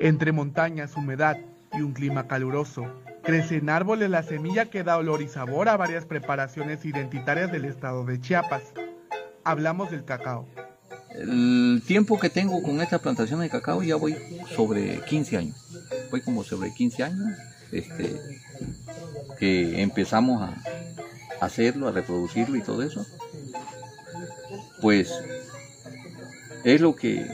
Entre montañas, humedad y un clima caluroso, crece en árboles la semilla que da olor y sabor a varias preparaciones identitarias del estado de Chiapas. Hablamos del cacao. El tiempo que tengo con esta plantación de cacao ya voy sobre 15 años. Voy como sobre 15 años este, que empezamos a hacerlo, a reproducirlo y todo eso. Pues es lo que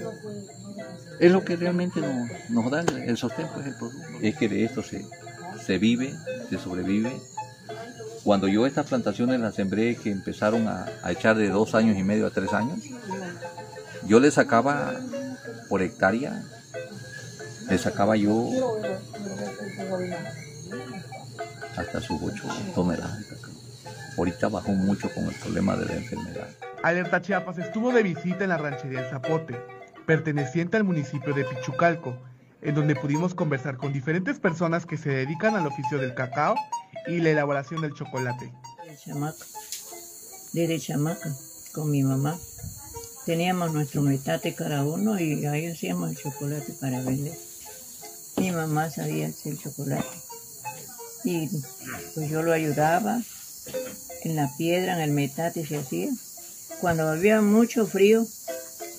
es lo que realmente nos, da el, sostén, pues el producto. Es que de esto se, se vive, se sobrevive. Cuando yo estas plantaciones las sembré, que empezaron a, a echar de dos años y medio a tres años, yo le sacaba por hectárea, le sacaba yo hasta sus 8 toneladas. Ahorita bajó mucho con el problema de la enfermedad. Alerta Chiapas estuvo de visita en la ranchería El Zapote, perteneciente al municipio de Pichucalco, en donde pudimos conversar con diferentes personas que se dedican al oficio del cacao y la elaboración del chocolate. De chamaca, desde chamaca, con mi mamá. Teníamos nuestro metate cada uno y ahí hacíamos el chocolate para vender. Mi mamá sabía hacer chocolate. Y pues yo lo ayudaba en la piedra, en el metate se hacía. Cuando había mucho frío,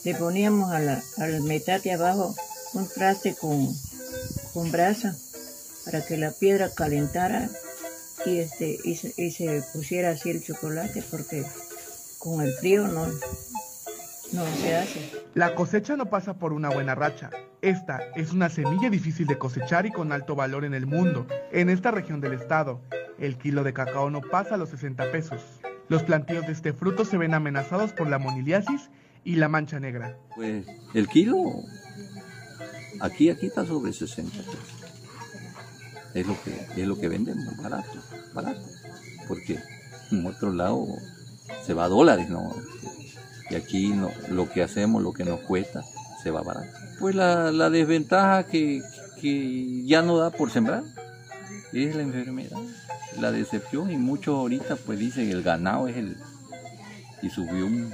le poníamos al metate abajo un traste con, con brasa para que la piedra calentara y, este, y se, pusiera así el chocolate porque con el frío no, no se hace. La cosecha no pasa por una buena racha. Esta es una semilla difícil de cosechar y con alto valor en el mundo. En esta región del estado, el kilo de cacao no pasa los 60 pesos. Los plantíos de este fruto se ven amenazados por la moniliasis y la mancha negra. Pues el kilo Aquí, aquí está sobre 60 pesos. Es lo que, es lo que vendemos, barato, barato. Porque en otro lado se va a dólares, ¿no? Y aquí no, lo que hacemos, lo que nos cuesta, se va barato. Pues la, la desventaja que, que ya no da por sembrar es la enfermedad, la decepción y muchos ahorita pues dicen el ganado es el... y subió un,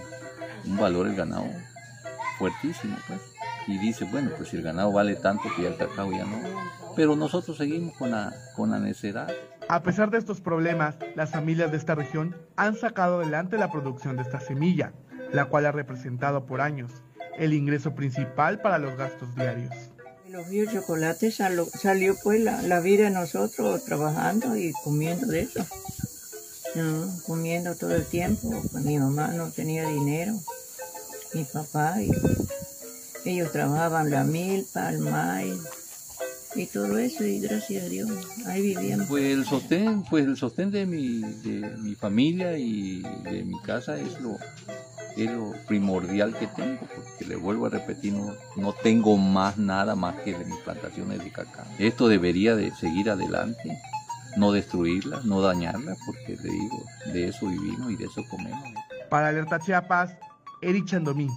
un valor el ganado fuertísimo pues y dice, bueno, pues si el ganado vale tanto que ya el cacao ya no. Pero nosotros seguimos con la, con la necedad. A pesar de estos problemas, las familias de esta región han sacado adelante la producción de esta semilla, la cual ha representado por años el ingreso principal para los gastos diarios. Los ríos chocolates salió, pues la, vida de nosotros trabajando y comiendo de eso. Comiendo todo el tiempo. Pues mi mamá no tenía dinero, mi papá y ellos trabajaban la milpa, el maíz y todo eso y gracias a Dios ahí vivíamos. Pues el sostén, pues el sostén de mi, de mi familia y de mi casa es lo, es lo primordial que tengo, porque le vuelvo a repetir, no, no tengo más nada más que de mis plantaciones de cacao. Esto debería de seguir adelante, no destruirlas, no dañarlas, porque le digo, de eso vivimos y de eso comemos. Para Alerta Chiapas, Eric Chandomí.